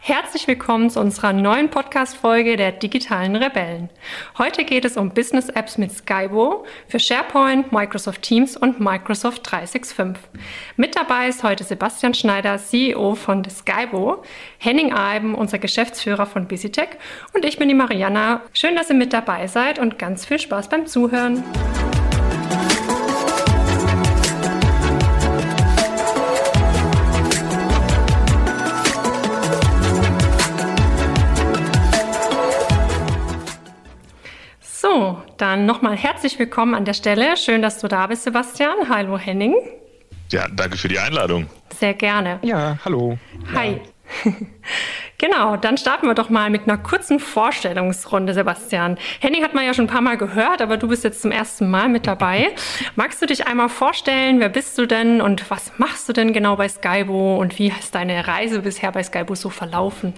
Herzlich willkommen zu unserer neuen Podcast-Folge der digitalen Rebellen. Heute geht es um Business Apps mit Skybo für SharePoint, Microsoft Teams und Microsoft 365. Mit dabei ist heute Sebastian Schneider, CEO von Skybo, Henning Eiben, unser Geschäftsführer von BusyTech und ich bin die Mariana. Schön, dass ihr mit dabei seid und ganz viel Spaß beim Zuhören. So, dann nochmal herzlich willkommen an der Stelle. Schön, dass du da bist, Sebastian. Hallo, Henning. Ja, danke für die Einladung. Sehr gerne. Ja, hallo. Hi. Ja. genau, dann starten wir doch mal mit einer kurzen Vorstellungsrunde, Sebastian. Henning hat man ja schon ein paar Mal gehört, aber du bist jetzt zum ersten Mal mit dabei. Magst du dich einmal vorstellen? Wer bist du denn und was machst du denn genau bei Skybo und wie ist deine Reise bisher bei Skybo so verlaufen?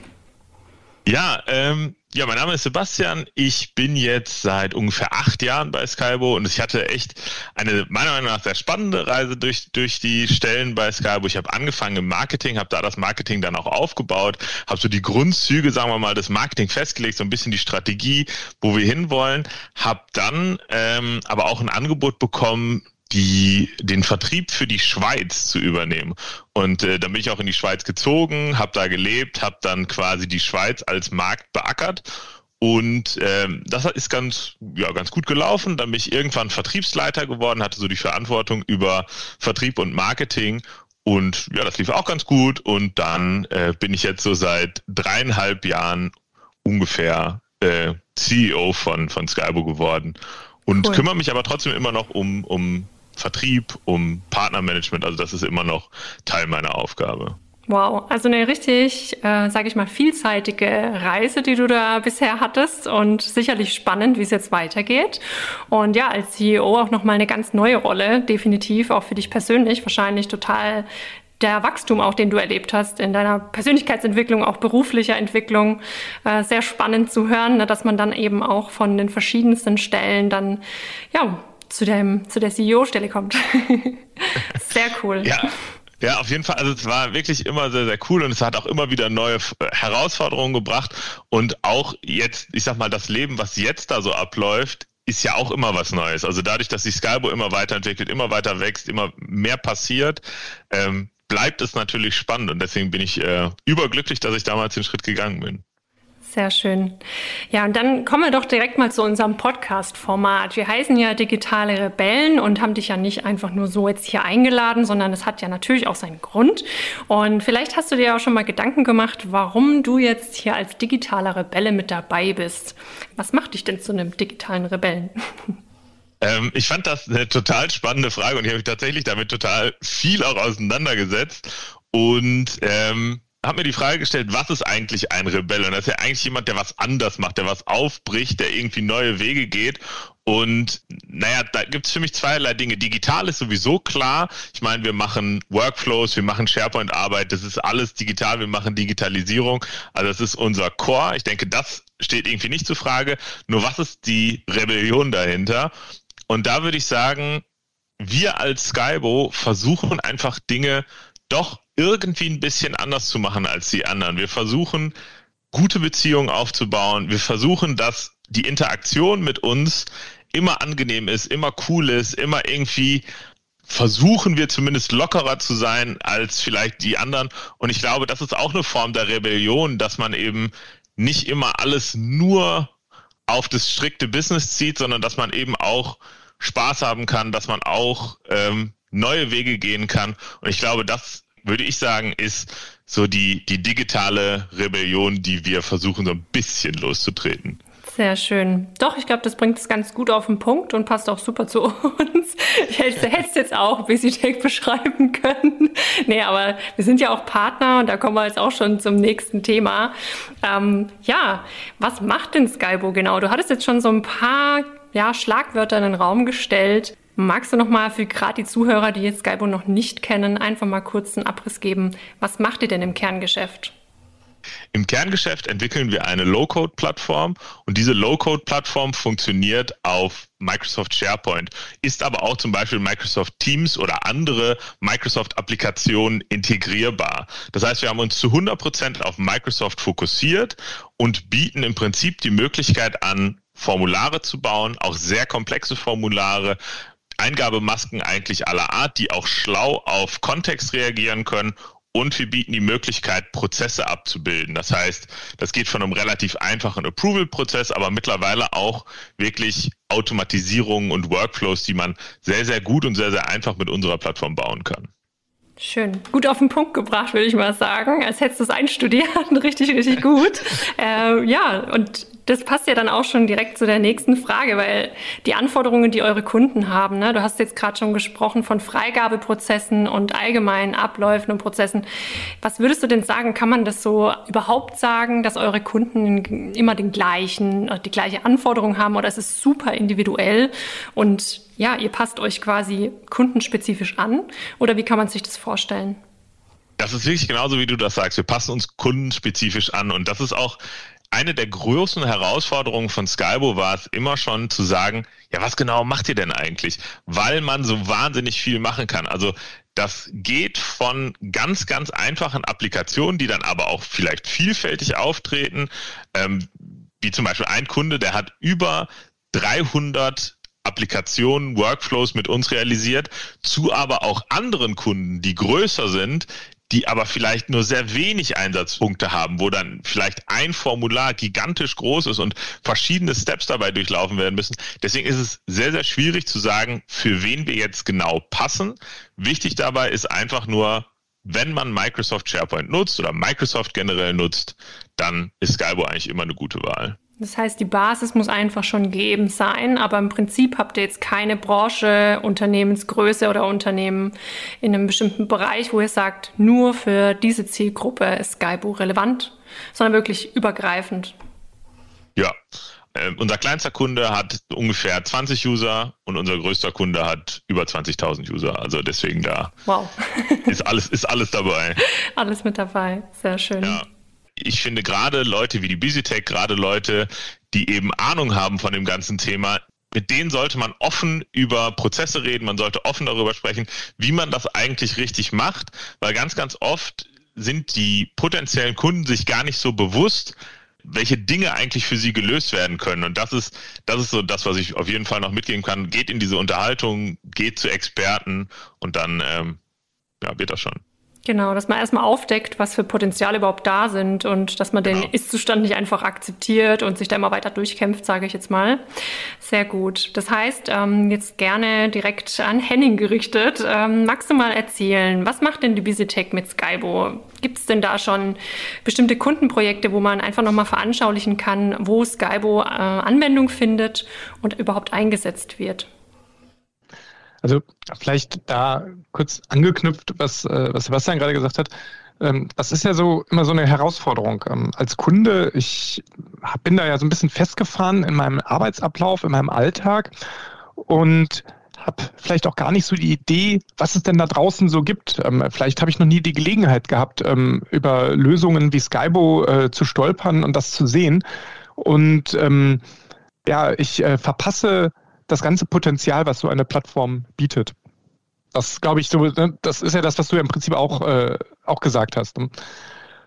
Ja, ähm, ja, mein Name ist Sebastian. Ich bin jetzt seit ungefähr acht Jahren bei Skybo und ich hatte echt eine meiner Meinung nach sehr spannende Reise durch durch die Stellen bei Skybo. Ich habe angefangen im Marketing, habe da das Marketing dann auch aufgebaut, habe so die Grundzüge, sagen wir mal, des Marketing festgelegt, so ein bisschen die Strategie, wo wir hinwollen. Habe dann ähm, aber auch ein Angebot bekommen, die, den Vertrieb für die Schweiz zu übernehmen. Und äh, dann bin ich auch in die Schweiz gezogen, habe da gelebt, habe dann quasi die Schweiz als Markt beackert. Und ähm, das ist ganz, ja, ganz gut gelaufen. Dann bin ich irgendwann Vertriebsleiter geworden, hatte so die Verantwortung über Vertrieb und Marketing. Und ja, das lief auch ganz gut. Und dann äh, bin ich jetzt so seit dreieinhalb Jahren ungefähr äh, CEO von, von Skybo geworden. Und cool. kümmere mich aber trotzdem immer noch um, um Vertrieb, um Partnermanagement. Also das ist immer noch Teil meiner Aufgabe. Wow, also eine richtig, äh, sage ich mal, vielseitige Reise, die du da bisher hattest und sicherlich spannend, wie es jetzt weitergeht. Und ja, als CEO auch nochmal eine ganz neue Rolle, definitiv auch für dich persönlich, wahrscheinlich total der Wachstum auch, den du erlebt hast in deiner Persönlichkeitsentwicklung, auch beruflicher Entwicklung, äh, sehr spannend zu hören, ne, dass man dann eben auch von den verschiedensten Stellen dann ja zu, dem, zu der CEO-Stelle kommt. sehr cool. Ja. Ja, auf jeden Fall. Also es war wirklich immer sehr, sehr cool und es hat auch immer wieder neue Herausforderungen gebracht. Und auch jetzt, ich sag mal, das Leben, was jetzt da so abläuft, ist ja auch immer was Neues. Also dadurch, dass sich Skybo immer weiterentwickelt, immer weiter wächst, immer mehr passiert, ähm, bleibt es natürlich spannend. Und deswegen bin ich äh, überglücklich, dass ich damals den Schritt gegangen bin. Sehr schön. Ja, und dann kommen wir doch direkt mal zu unserem Podcast-Format. Wir heißen ja Digitale Rebellen und haben dich ja nicht einfach nur so jetzt hier eingeladen, sondern es hat ja natürlich auch seinen Grund. Und vielleicht hast du dir auch schon mal Gedanken gemacht, warum du jetzt hier als digitaler Rebelle mit dabei bist. Was macht dich denn zu einem digitalen Rebellen? Ähm, ich fand das eine total spannende Frage und ich habe mich tatsächlich damit total viel auch auseinandergesetzt. Und ähm, habe mir die Frage gestellt, was ist eigentlich ein Rebell? Und das ist ja eigentlich jemand, der was anders macht, der was aufbricht, der irgendwie neue Wege geht. Und naja, da gibt es für mich zweierlei Dinge. Digital ist sowieso klar. Ich meine, wir machen Workflows, wir machen SharePoint-Arbeit, das ist alles digital, wir machen Digitalisierung. Also das ist unser Core. Ich denke, das steht irgendwie nicht zur Frage. Nur was ist die Rebellion dahinter? Und da würde ich sagen, wir als Skybo versuchen einfach Dinge doch irgendwie ein bisschen anders zu machen als die anderen. Wir versuchen, gute Beziehungen aufzubauen. Wir versuchen, dass die Interaktion mit uns immer angenehm ist, immer cool ist, immer irgendwie versuchen wir zumindest lockerer zu sein als vielleicht die anderen. Und ich glaube, das ist auch eine Form der Rebellion, dass man eben nicht immer alles nur auf das strikte Business zieht, sondern dass man eben auch Spaß haben kann, dass man auch ähm, neue Wege gehen kann. Und ich glaube, das würde ich sagen, ist so die, die digitale Rebellion, die wir versuchen, so ein bisschen loszutreten. Sehr schön. Doch, ich glaube, das bringt es ganz gut auf den Punkt und passt auch super zu uns. Ich hätte es jetzt auch VisiTech beschreiben können. Nee, aber wir sind ja auch Partner und da kommen wir jetzt auch schon zum nächsten Thema. Ähm, ja, was macht denn Skybo genau? Du hattest jetzt schon so ein paar ja, Schlagwörter in den Raum gestellt. Magst du noch mal für gerade die Zuhörer, die jetzt Skybo noch nicht kennen, einfach mal kurz einen Abriss geben? Was macht ihr denn im Kerngeschäft? Im Kerngeschäft entwickeln wir eine Low-Code-Plattform und diese Low-Code-Plattform funktioniert auf Microsoft SharePoint, ist aber auch zum Beispiel Microsoft Teams oder andere Microsoft-Applikationen integrierbar. Das heißt, wir haben uns zu 100 Prozent auf Microsoft fokussiert und bieten im Prinzip die Möglichkeit an, Formulare zu bauen, auch sehr komplexe Formulare, Eingabemasken eigentlich aller Art, die auch schlau auf Kontext reagieren können und wir bieten die Möglichkeit, Prozesse abzubilden. Das heißt, das geht von einem relativ einfachen Approval-Prozess, aber mittlerweile auch wirklich Automatisierungen und Workflows, die man sehr, sehr gut und sehr, sehr einfach mit unserer Plattform bauen kann. Schön. Gut auf den Punkt gebracht, würde ich mal sagen. Als hättest du es einstudiert. richtig, richtig gut. äh, ja, und das passt ja dann auch schon direkt zu der nächsten Frage, weil die Anforderungen, die eure Kunden haben, ne, du hast jetzt gerade schon gesprochen von Freigabeprozessen und allgemeinen Abläufen und Prozessen. Was würdest du denn sagen? Kann man das so überhaupt sagen, dass eure Kunden immer den gleichen, die gleiche Anforderung haben oder ist es super individuell und ja, ihr passt euch quasi kundenspezifisch an? Oder wie kann man sich das vorstellen? Das ist wirklich genauso, wie du das sagst. Wir passen uns kundenspezifisch an. Und das ist auch eine der größten Herausforderungen von Skybo war es immer schon zu sagen, ja, was genau macht ihr denn eigentlich? Weil man so wahnsinnig viel machen kann. Also das geht von ganz, ganz einfachen Applikationen, die dann aber auch vielleicht vielfältig auftreten, ähm, wie zum Beispiel ein Kunde, der hat über 300 Applikationen, Workflows mit uns realisiert, zu aber auch anderen Kunden, die größer sind, die aber vielleicht nur sehr wenig Einsatzpunkte haben, wo dann vielleicht ein Formular gigantisch groß ist und verschiedene Steps dabei durchlaufen werden müssen. Deswegen ist es sehr, sehr schwierig zu sagen, für wen wir jetzt genau passen. Wichtig dabei ist einfach nur, wenn man Microsoft SharePoint nutzt oder Microsoft generell nutzt, dann ist Skybo eigentlich immer eine gute Wahl. Das heißt, die Basis muss einfach schon gegeben sein, aber im Prinzip habt ihr jetzt keine Branche, Unternehmensgröße oder Unternehmen in einem bestimmten Bereich, wo ihr sagt, nur für diese Zielgruppe ist Skybo relevant, sondern wirklich übergreifend. Ja, äh, unser kleinster Kunde hat ungefähr 20 User und unser größter Kunde hat über 20.000 User. Also deswegen da wow. ist, alles, ist alles dabei. Alles mit dabei, sehr schön. Ja ich finde gerade Leute wie die BusyTech, gerade Leute, die eben Ahnung haben von dem ganzen Thema, mit denen sollte man offen über Prozesse reden, man sollte offen darüber sprechen, wie man das eigentlich richtig macht, weil ganz, ganz oft sind die potenziellen Kunden sich gar nicht so bewusst, welche Dinge eigentlich für sie gelöst werden können. Und das ist, das ist so das, was ich auf jeden Fall noch mitgeben kann. Geht in diese Unterhaltung, geht zu Experten und dann ähm, ja, wird das schon. Genau, dass man erstmal aufdeckt, was für Potenziale überhaupt da sind und dass man genau. den Ist-Zustand nicht einfach akzeptiert und sich da immer weiter durchkämpft, sage ich jetzt mal. Sehr gut. Das heißt, ähm, jetzt gerne direkt an Henning gerichtet. Ähm, magst du mal erzählen, was macht denn die Visitech mit Skybo? Gibt es denn da schon bestimmte Kundenprojekte, wo man einfach nochmal veranschaulichen kann, wo Skybo äh, Anwendung findet und überhaupt eingesetzt wird? Also vielleicht da kurz angeknüpft, was, äh, was Sebastian gerade gesagt hat. Ähm, das ist ja so immer so eine Herausforderung. Ähm, als Kunde, ich bin da ja so ein bisschen festgefahren in meinem Arbeitsablauf, in meinem Alltag und habe vielleicht auch gar nicht so die Idee, was es denn da draußen so gibt. Ähm, vielleicht habe ich noch nie die Gelegenheit gehabt, über Lösungen wie Skybo äh, zu stolpern und das zu sehen. Und ja, ich äh, verpasse das ganze Potenzial, was so eine Plattform bietet. Das glaube ich so, ne, das ist ja das, was du ja im Prinzip auch, äh, auch gesagt hast. Ne?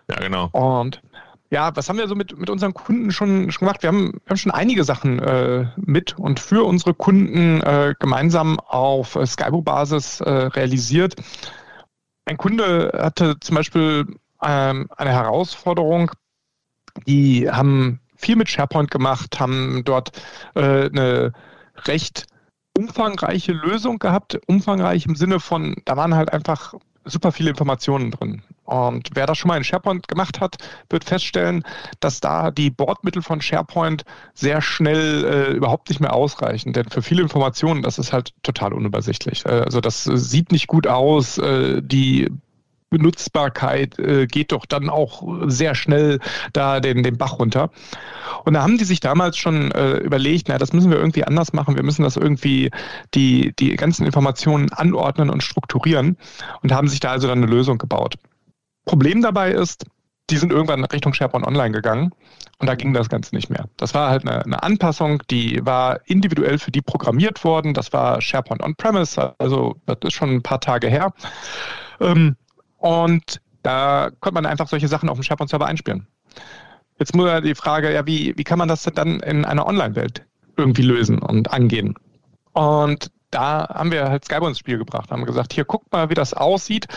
Ja, genau. Und ja, was haben wir so mit, mit unseren Kunden schon, schon gemacht? Wir haben, wir haben schon einige Sachen äh, mit und für unsere Kunden äh, gemeinsam auf äh, Skybo-Basis äh, realisiert. Ein Kunde hatte zum Beispiel ähm, eine Herausforderung, die haben viel mit SharePoint gemacht, haben dort äh, eine recht umfangreiche Lösung gehabt. Umfangreich im Sinne von, da waren halt einfach super viele Informationen drin. Und wer das schon mal in SharePoint gemacht hat, wird feststellen, dass da die Bordmittel von SharePoint sehr schnell äh, überhaupt nicht mehr ausreichen. Denn für viele Informationen, das ist halt total unübersichtlich. Äh, also das sieht nicht gut aus. Äh, die Benutzbarkeit äh, geht doch dann auch sehr schnell da den, den Bach runter. Und da haben die sich damals schon äh, überlegt, na, das müssen wir irgendwie anders machen. Wir müssen das irgendwie die, die ganzen Informationen anordnen und strukturieren und haben sich da also dann eine Lösung gebaut. Problem dabei ist, die sind irgendwann Richtung SharePoint Online gegangen und da ging das Ganze nicht mehr. Das war halt eine, eine Anpassung, die war individuell für die programmiert worden. Das war SharePoint On-Premise, also das ist schon ein paar Tage her. Ähm, und da konnte man einfach solche Sachen auf dem SharePoint-Server einspielen. Jetzt nur die Frage, ja, wie, wie kann man das dann in einer Online-Welt irgendwie lösen und angehen? Und da haben wir halt Skype ins Spiel gebracht, haben gesagt, hier guckt mal, wie das aussieht.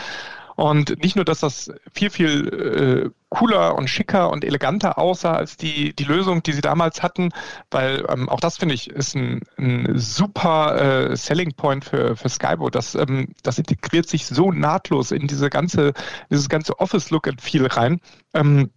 Und nicht nur, dass das viel, viel äh, cooler und schicker und eleganter aussah als die, die Lösung, die sie damals hatten, weil ähm, auch das finde ich ist ein, ein super äh, Selling Point für, für Skybo. Das, ähm, das integriert sich so nahtlos in diese ganze, dieses ganze Office-Look and Feel rein. Ähm,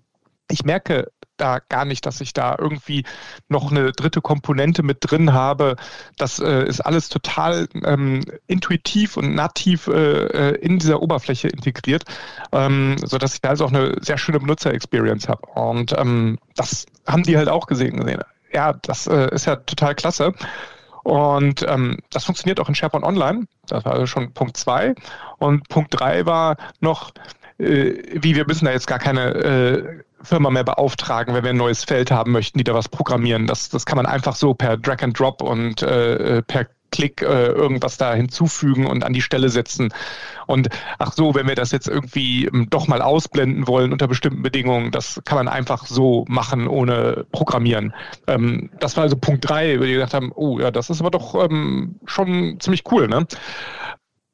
ich merke da gar nicht, dass ich da irgendwie noch eine dritte Komponente mit drin habe. Das äh, ist alles total ähm, intuitiv und nativ äh, äh in dieser Oberfläche integriert, ähm, sodass ich da also auch eine sehr schöne Benutzer-Experience habe. Und ähm, das haben die halt auch gesehen. gesehen. Ja, das äh, ist ja total klasse. Und ähm, das funktioniert auch in SharePoint Online. Das war also schon Punkt zwei. Und Punkt drei war noch, äh, wie wir müssen da jetzt gar keine äh, Firma mehr beauftragen, wenn wir ein neues Feld haben möchten, die da was programmieren. Das, das kann man einfach so per Drag and Drop und äh, per Klick äh, irgendwas da hinzufügen und an die Stelle setzen. Und ach so, wenn wir das jetzt irgendwie ähm, doch mal ausblenden wollen unter bestimmten Bedingungen, das kann man einfach so machen, ohne Programmieren. Ähm, das war also Punkt drei, wo die gesagt haben, oh ja, das ist aber doch ähm, schon ziemlich cool, ne?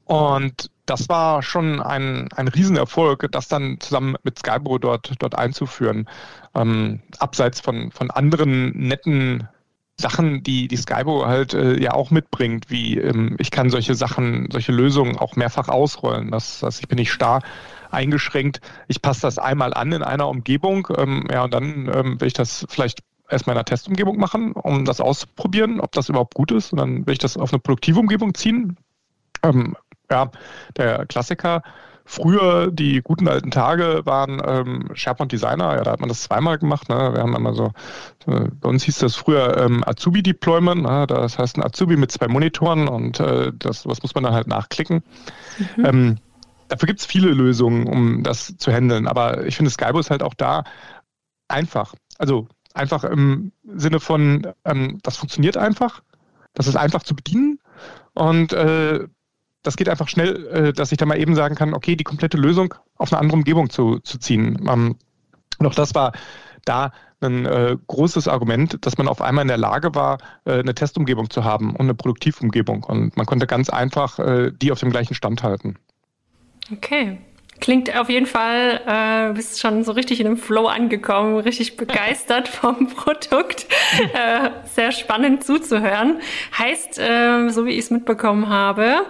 Und das war schon ein, ein Riesenerfolg, das dann zusammen mit Skybro dort, dort einzuführen. Ähm, abseits von, von anderen netten Sachen, die die Skybo halt äh, ja auch mitbringt, wie ähm, ich kann solche Sachen, solche Lösungen auch mehrfach ausrollen. Das, das ich bin nicht starr eingeschränkt. Ich passe das einmal an in einer Umgebung, ähm, ja, und dann ähm, will ich das vielleicht erstmal in einer Testumgebung machen, um das auszuprobieren, ob das überhaupt gut ist. Und dann will ich das auf eine produktive Umgebung ziehen. Ähm, ja, der Klassiker. Früher, die guten alten Tage, waren ähm, SharePoint Designer, ja, da hat man das zweimal gemacht. Ne? Wir haben immer so, äh, bei uns hieß das früher ähm, Azubi Deployment, ne? das heißt ein Azubi mit zwei Monitoren und äh, das, was muss man dann halt nachklicken. Mhm. Ähm, dafür gibt es viele Lösungen, um das zu handeln, aber ich finde, Skybo ist halt auch da einfach. Also einfach im Sinne von, ähm, das funktioniert einfach, das ist einfach zu bedienen und äh, das geht einfach schnell, äh, dass ich da mal eben sagen kann, okay, die komplette Lösung auf eine andere Umgebung zu, zu ziehen. Ähm, und auch das war da ein äh, großes Argument, dass man auf einmal in der Lage war, äh, eine Testumgebung zu haben und eine Produktivumgebung. Und man konnte ganz einfach äh, die auf dem gleichen Stand halten. Okay. Klingt auf jeden Fall, äh, bist schon so richtig in dem Flow angekommen, richtig begeistert vom Produkt. Äh, sehr spannend zuzuhören. Heißt, äh, so wie ich es mitbekommen habe,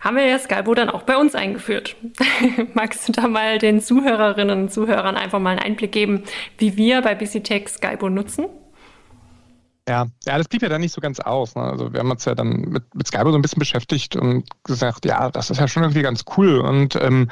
haben wir ja Skybo dann auch bei uns eingeführt. Magst du da mal den Zuhörerinnen und Zuhörern einfach mal einen Einblick geben, wie wir bei BusyTech Skybo nutzen? Ja, ja, das blieb ja dann nicht so ganz aus. Ne? Also wir haben uns ja dann mit, mit Skybo so ein bisschen beschäftigt und gesagt, ja, das ist ja schon irgendwie ganz cool. Und ähm,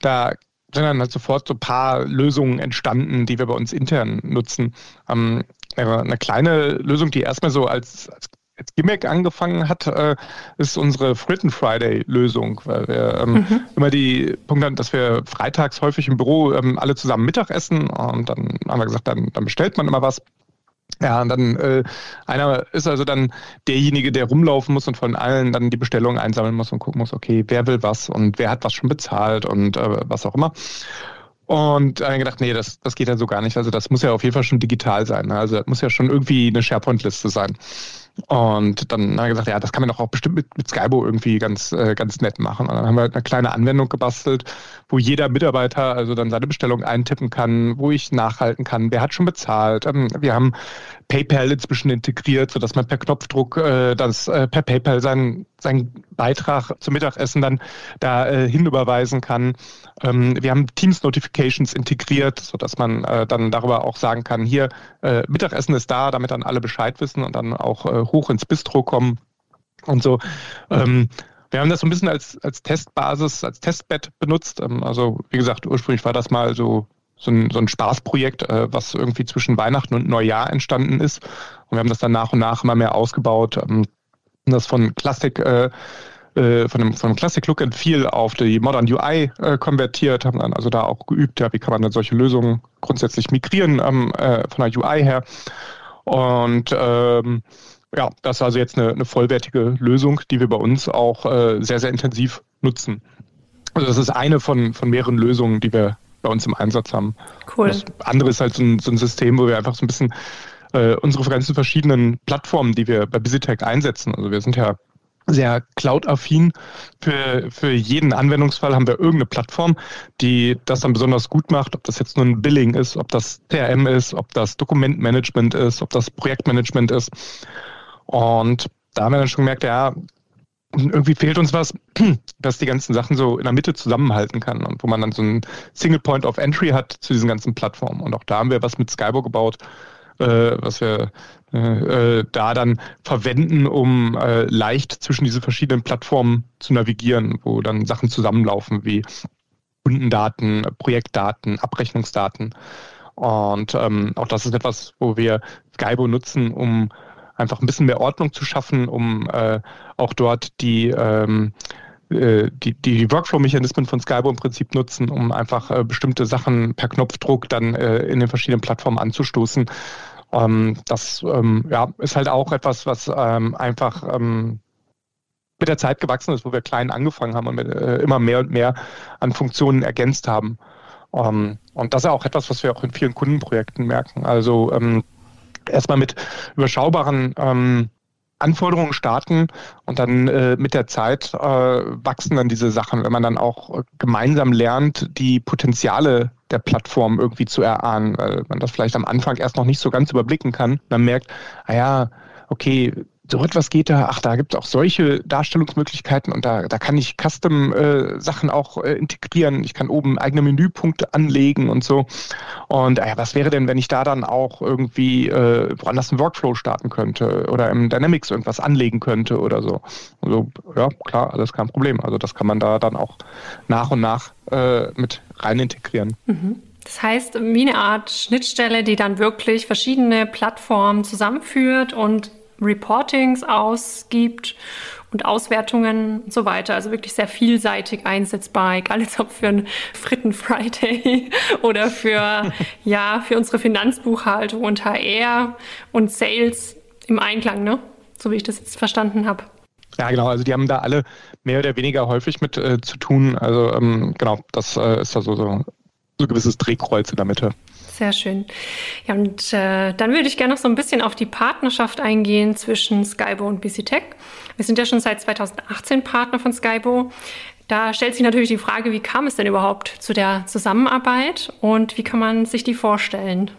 da sind dann halt sofort so ein paar Lösungen entstanden, die wir bei uns intern nutzen. Ähm, eine kleine Lösung, die erstmal so als, als als Gimmick angefangen hat, äh, ist unsere Fritten Friday-Lösung, weil wir ähm, mhm. immer die Punkt haben, dass wir freitags häufig im Büro ähm, alle zusammen Mittag essen und dann haben wir gesagt, dann, dann bestellt man immer was. Ja, und dann äh, einer ist also dann derjenige, der rumlaufen muss und von allen dann die Bestellungen einsammeln muss und gucken muss, okay, wer will was und wer hat was schon bezahlt und äh, was auch immer. Und dann gedacht, nee, das, das geht ja so gar nicht. Also das muss ja auf jeden Fall schon digital sein. Also das muss ja schon irgendwie eine SharePoint-Liste sein. Und dann haben wir gesagt, ja, das kann man doch auch bestimmt mit, mit Skybo irgendwie ganz, äh, ganz nett machen. Und dann haben wir eine kleine Anwendung gebastelt, wo jeder Mitarbeiter also dann seine Bestellung eintippen kann, wo ich nachhalten kann, wer hat schon bezahlt. Ähm, wir haben PayPal inzwischen integriert, sodass man per Knopfdruck äh, das äh, per PayPal seinen, seinen Beitrag zum Mittagessen dann da äh, hinüberweisen kann. Ähm, wir haben Teams Notifications integriert, sodass man äh, dann darüber auch sagen kann, hier äh, Mittagessen ist da, damit dann alle Bescheid wissen und dann auch äh, hoch ins Bistro kommen und so. Ähm, wir haben das so ein bisschen als, als Testbasis, als Testbett benutzt. Ähm, also wie gesagt, ursprünglich war das mal so so ein, so ein Spaßprojekt, äh, was irgendwie zwischen Weihnachten und Neujahr entstanden ist. Und wir haben das dann nach und nach immer mehr ausgebaut. Ähm, das von Klassik äh, äh, von, einem, von einem Classic Look and Feel auf die Modern UI äh, konvertiert, haben dann also da auch geübt, ja, wie kann man dann solche Lösungen grundsätzlich migrieren ähm, äh, von der UI her. Und ähm, ja, das ist also jetzt eine, eine vollwertige Lösung, die wir bei uns auch äh, sehr, sehr intensiv nutzen. Also das ist eine von, von mehreren Lösungen, die wir bei uns im Einsatz haben. Cool. Das andere ist halt so ein, so ein System, wo wir einfach so ein bisschen äh, unsere ganzen verschiedenen Plattformen, die wir bei Visitech einsetzen. Also wir sind ja sehr cloud-affin. Für, für jeden Anwendungsfall haben wir irgendeine Plattform, die das dann besonders gut macht, ob das jetzt nur ein Billing ist, ob das CRM ist, ob das Dokumentmanagement ist, ob das Projektmanagement ist. Und da haben wir dann schon gemerkt, ja, irgendwie fehlt uns was, das die ganzen Sachen so in der Mitte zusammenhalten kann und wo man dann so ein Single Point of Entry hat zu diesen ganzen Plattformen. Und auch da haben wir was mit Skybo gebaut, äh, was wir äh, äh, da dann verwenden, um äh, leicht zwischen diese verschiedenen Plattformen zu navigieren, wo dann Sachen zusammenlaufen wie Kundendaten, Projektdaten, Abrechnungsdaten. Und ähm, auch das ist etwas, wo wir Skybo nutzen, um einfach ein bisschen mehr Ordnung zu schaffen, um äh, auch dort die ähm, äh, die, die Workflow-Mechanismen von Skybo im Prinzip nutzen, um einfach äh, bestimmte Sachen per Knopfdruck dann äh, in den verschiedenen Plattformen anzustoßen. Ähm, das ähm, ja, ist halt auch etwas, was ähm, einfach ähm, mit der Zeit gewachsen ist, wo wir klein angefangen haben und mit, äh, immer mehr und mehr an Funktionen ergänzt haben. Ähm, und das ist auch etwas, was wir auch in vielen Kundenprojekten merken. Also ähm, erstmal mit überschaubaren ähm, Anforderungen starten und dann äh, mit der Zeit äh, wachsen dann diese Sachen, wenn man dann auch gemeinsam lernt, die Potenziale der Plattform irgendwie zu erahnen, weil man das vielleicht am Anfang erst noch nicht so ganz überblicken kann. Man merkt, ah ja, okay, so etwas geht da, ach, da gibt es auch solche Darstellungsmöglichkeiten und da, da kann ich Custom-Sachen äh, auch äh, integrieren. Ich kann oben eigene Menüpunkte anlegen und so. Und äh, was wäre denn, wenn ich da dann auch irgendwie äh, woanders einen Workflow starten könnte oder im Dynamics irgendwas anlegen könnte oder so. Also ja, klar, alles kein Problem. Also das kann man da dann auch nach und nach äh, mit rein integrieren. Mhm. Das heißt, wie eine Art Schnittstelle, die dann wirklich verschiedene Plattformen zusammenführt und Reportings ausgibt und Auswertungen und so weiter. Also wirklich sehr vielseitig einsetzbar, egal jetzt ob für einen Fritten Friday oder für, ja, für unsere Finanzbuchhaltung und HR und Sales im Einklang, ne? So wie ich das jetzt verstanden habe. Ja, genau. Also die haben da alle mehr oder weniger häufig mit äh, zu tun. Also ähm, genau, das äh, ist da so, so, so ein gewisses Drehkreuz in der Mitte. Sehr schön. Ja, und äh, dann würde ich gerne noch so ein bisschen auf die Partnerschaft eingehen zwischen Skybo und BCTech. Wir sind ja schon seit 2018 Partner von Skybo. Da stellt sich natürlich die Frage, wie kam es denn überhaupt zu der Zusammenarbeit und wie kann man sich die vorstellen?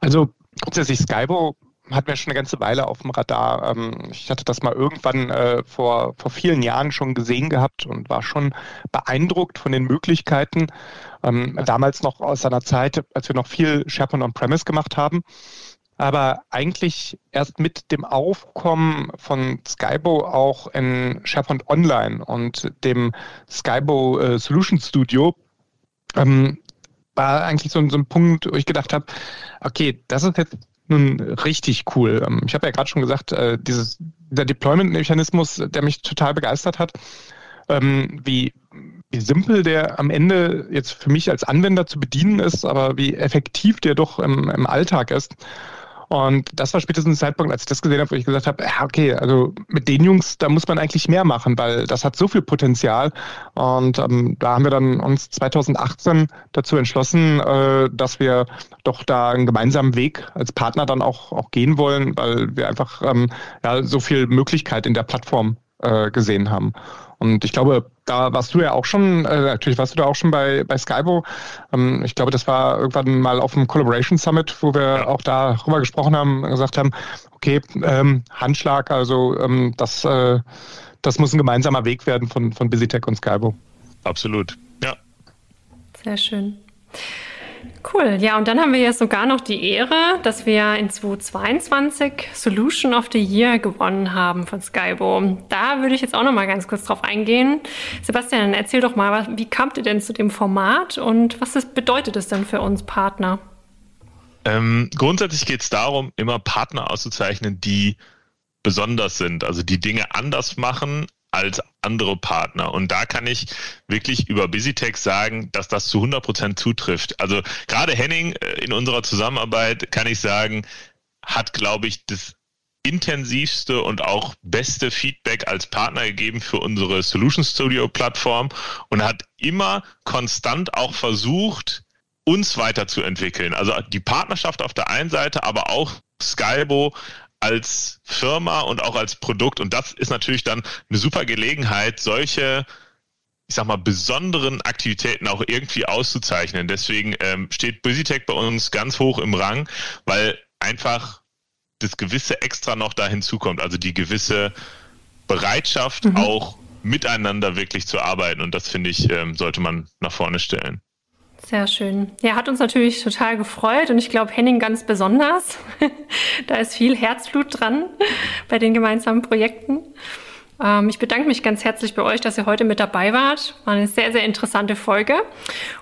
Also grundsätzlich Skybo hatten wir schon eine ganze Weile auf dem Radar. Ähm, ich hatte das mal irgendwann äh, vor, vor vielen Jahren schon gesehen gehabt und war schon beeindruckt von den Möglichkeiten. Ähm, damals noch aus einer Zeit, als wir noch viel SharePoint On-Premise gemacht haben. Aber eigentlich erst mit dem Aufkommen von Skybo auch in SharePoint Online und dem Skybo äh, Solution Studio ähm, war eigentlich so, so ein Punkt, wo ich gedacht habe, okay, das ist jetzt nun richtig cool. Ähm, ich habe ja gerade schon gesagt, äh, dieses, dieser Deployment-Mechanismus, der mich total begeistert hat, ähm, wie, wie simpel der am Ende jetzt für mich als Anwender zu bedienen ist, aber wie effektiv der doch im, im Alltag ist. Und das war spätestens der Zeitpunkt, als ich das gesehen habe, wo ich gesagt habe, okay, also mit den Jungs, da muss man eigentlich mehr machen, weil das hat so viel Potenzial. Und ähm, da haben wir dann uns 2018 dazu entschlossen, äh, dass wir doch da einen gemeinsamen Weg als Partner dann auch, auch gehen wollen, weil wir einfach ähm, ja, so viel Möglichkeit in der Plattform äh, gesehen haben. Und ich glaube, da warst du ja auch schon, äh, natürlich warst du da auch schon bei, bei Skybo. Ähm, ich glaube, das war irgendwann mal auf dem Collaboration Summit, wo wir ja. auch darüber gesprochen haben, gesagt haben, okay, ähm, Handschlag, also ähm, das, äh, das muss ein gemeinsamer Weg werden von, von BusyTech und Skybo. Absolut, ja. Sehr schön. Cool. Ja, und dann haben wir ja sogar noch die Ehre, dass wir in 2022 Solution of the Year gewonnen haben von Skybo. Da würde ich jetzt auch noch mal ganz kurz drauf eingehen. Sebastian, erzähl doch mal, wie kamt ihr denn zu dem Format und was ist, bedeutet es denn für uns Partner? Ähm, grundsätzlich geht es darum, immer Partner auszuzeichnen, die besonders sind, also die Dinge anders machen als andere Partner. Und da kann ich wirklich über BusyTex sagen, dass das zu 100 Prozent zutrifft. Also gerade Henning äh, in unserer Zusammenarbeit kann ich sagen, hat, glaube ich, das intensivste und auch beste Feedback als Partner gegeben für unsere Solution Studio Plattform und hat immer konstant auch versucht, uns weiterzuentwickeln. Also die Partnerschaft auf der einen Seite, aber auch Skybo als Firma und auch als Produkt. Und das ist natürlich dann eine super Gelegenheit, solche ich sag mal, besonderen Aktivitäten auch irgendwie auszuzeichnen. Deswegen ähm, steht BusyTech bei uns ganz hoch im Rang, weil einfach das gewisse Extra noch da hinzukommt, also die gewisse Bereitschaft, mhm. auch miteinander wirklich zu arbeiten. Und das finde ich, ähm, sollte man nach vorne stellen. Sehr schön. Ja, hat uns natürlich total gefreut und ich glaube Henning ganz besonders. da ist viel Herzblut dran bei den gemeinsamen Projekten. Ähm, ich bedanke mich ganz herzlich bei euch, dass ihr heute mit dabei wart. War eine sehr, sehr interessante Folge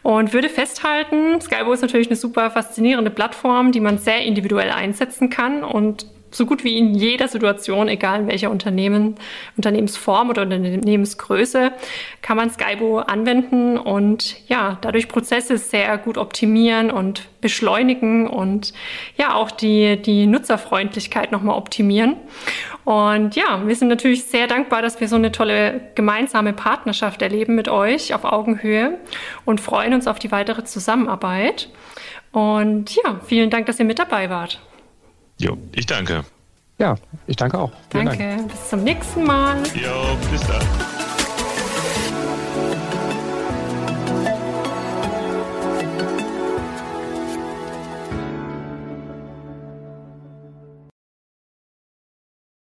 und würde festhalten, Skybo ist natürlich eine super faszinierende Plattform, die man sehr individuell einsetzen kann und so gut wie in jeder Situation, egal in welcher Unternehmen, Unternehmensform oder Unternehmensgröße, kann man Skybo anwenden und ja, dadurch Prozesse sehr gut optimieren und beschleunigen und ja, auch die, die Nutzerfreundlichkeit nochmal optimieren. Und ja, wir sind natürlich sehr dankbar, dass wir so eine tolle gemeinsame Partnerschaft erleben mit euch auf Augenhöhe und freuen uns auf die weitere Zusammenarbeit. Und ja, vielen Dank, dass ihr mit dabei wart. Jo, ich danke. Ja, ich danke auch. Vielen danke. Dank. Bis zum nächsten Mal. Jo, bis dann.